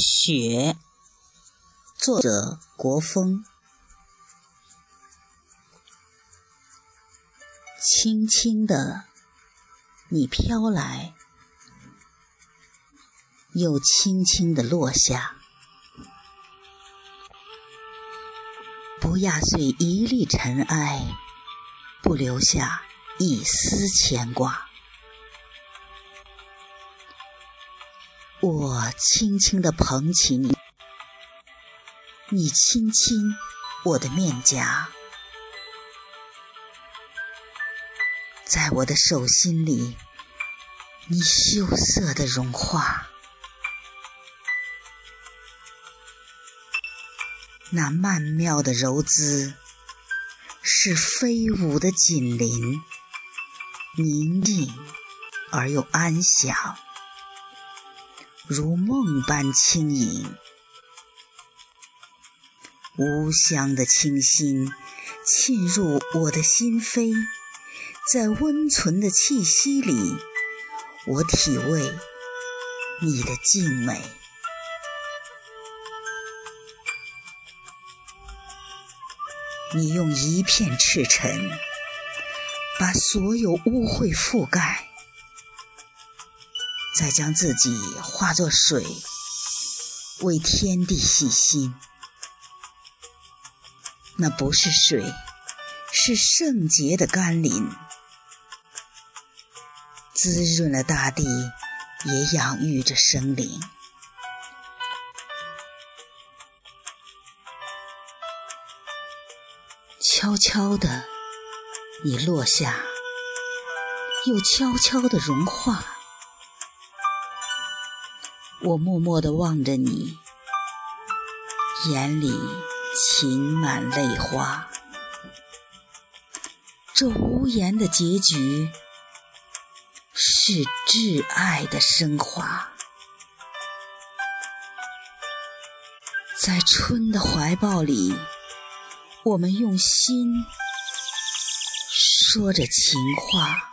雪，作者国风。轻轻的，你飘来，又轻轻的落下，不压碎一粒尘埃，不留下一丝牵挂。我轻轻地捧起你，你亲亲我的面颊，在我的手心里，你羞涩的融化。那曼妙的柔姿，是飞舞的锦鳞，宁静而又安详。如梦般轻盈，无香的清新沁入我的心扉，在温存的气息里，我体味你的静美。你用一片赤诚，把所有污秽覆盖。再将自己化作水，为天地洗心。那不是水，是圣洁的甘霖，滋润了大地，也养育着生灵。悄悄的，你落下，又悄悄的融化。我默默地望着你，眼里噙满泪花。这无言的结局，是挚爱的升华。在春的怀抱里，我们用心说着情话。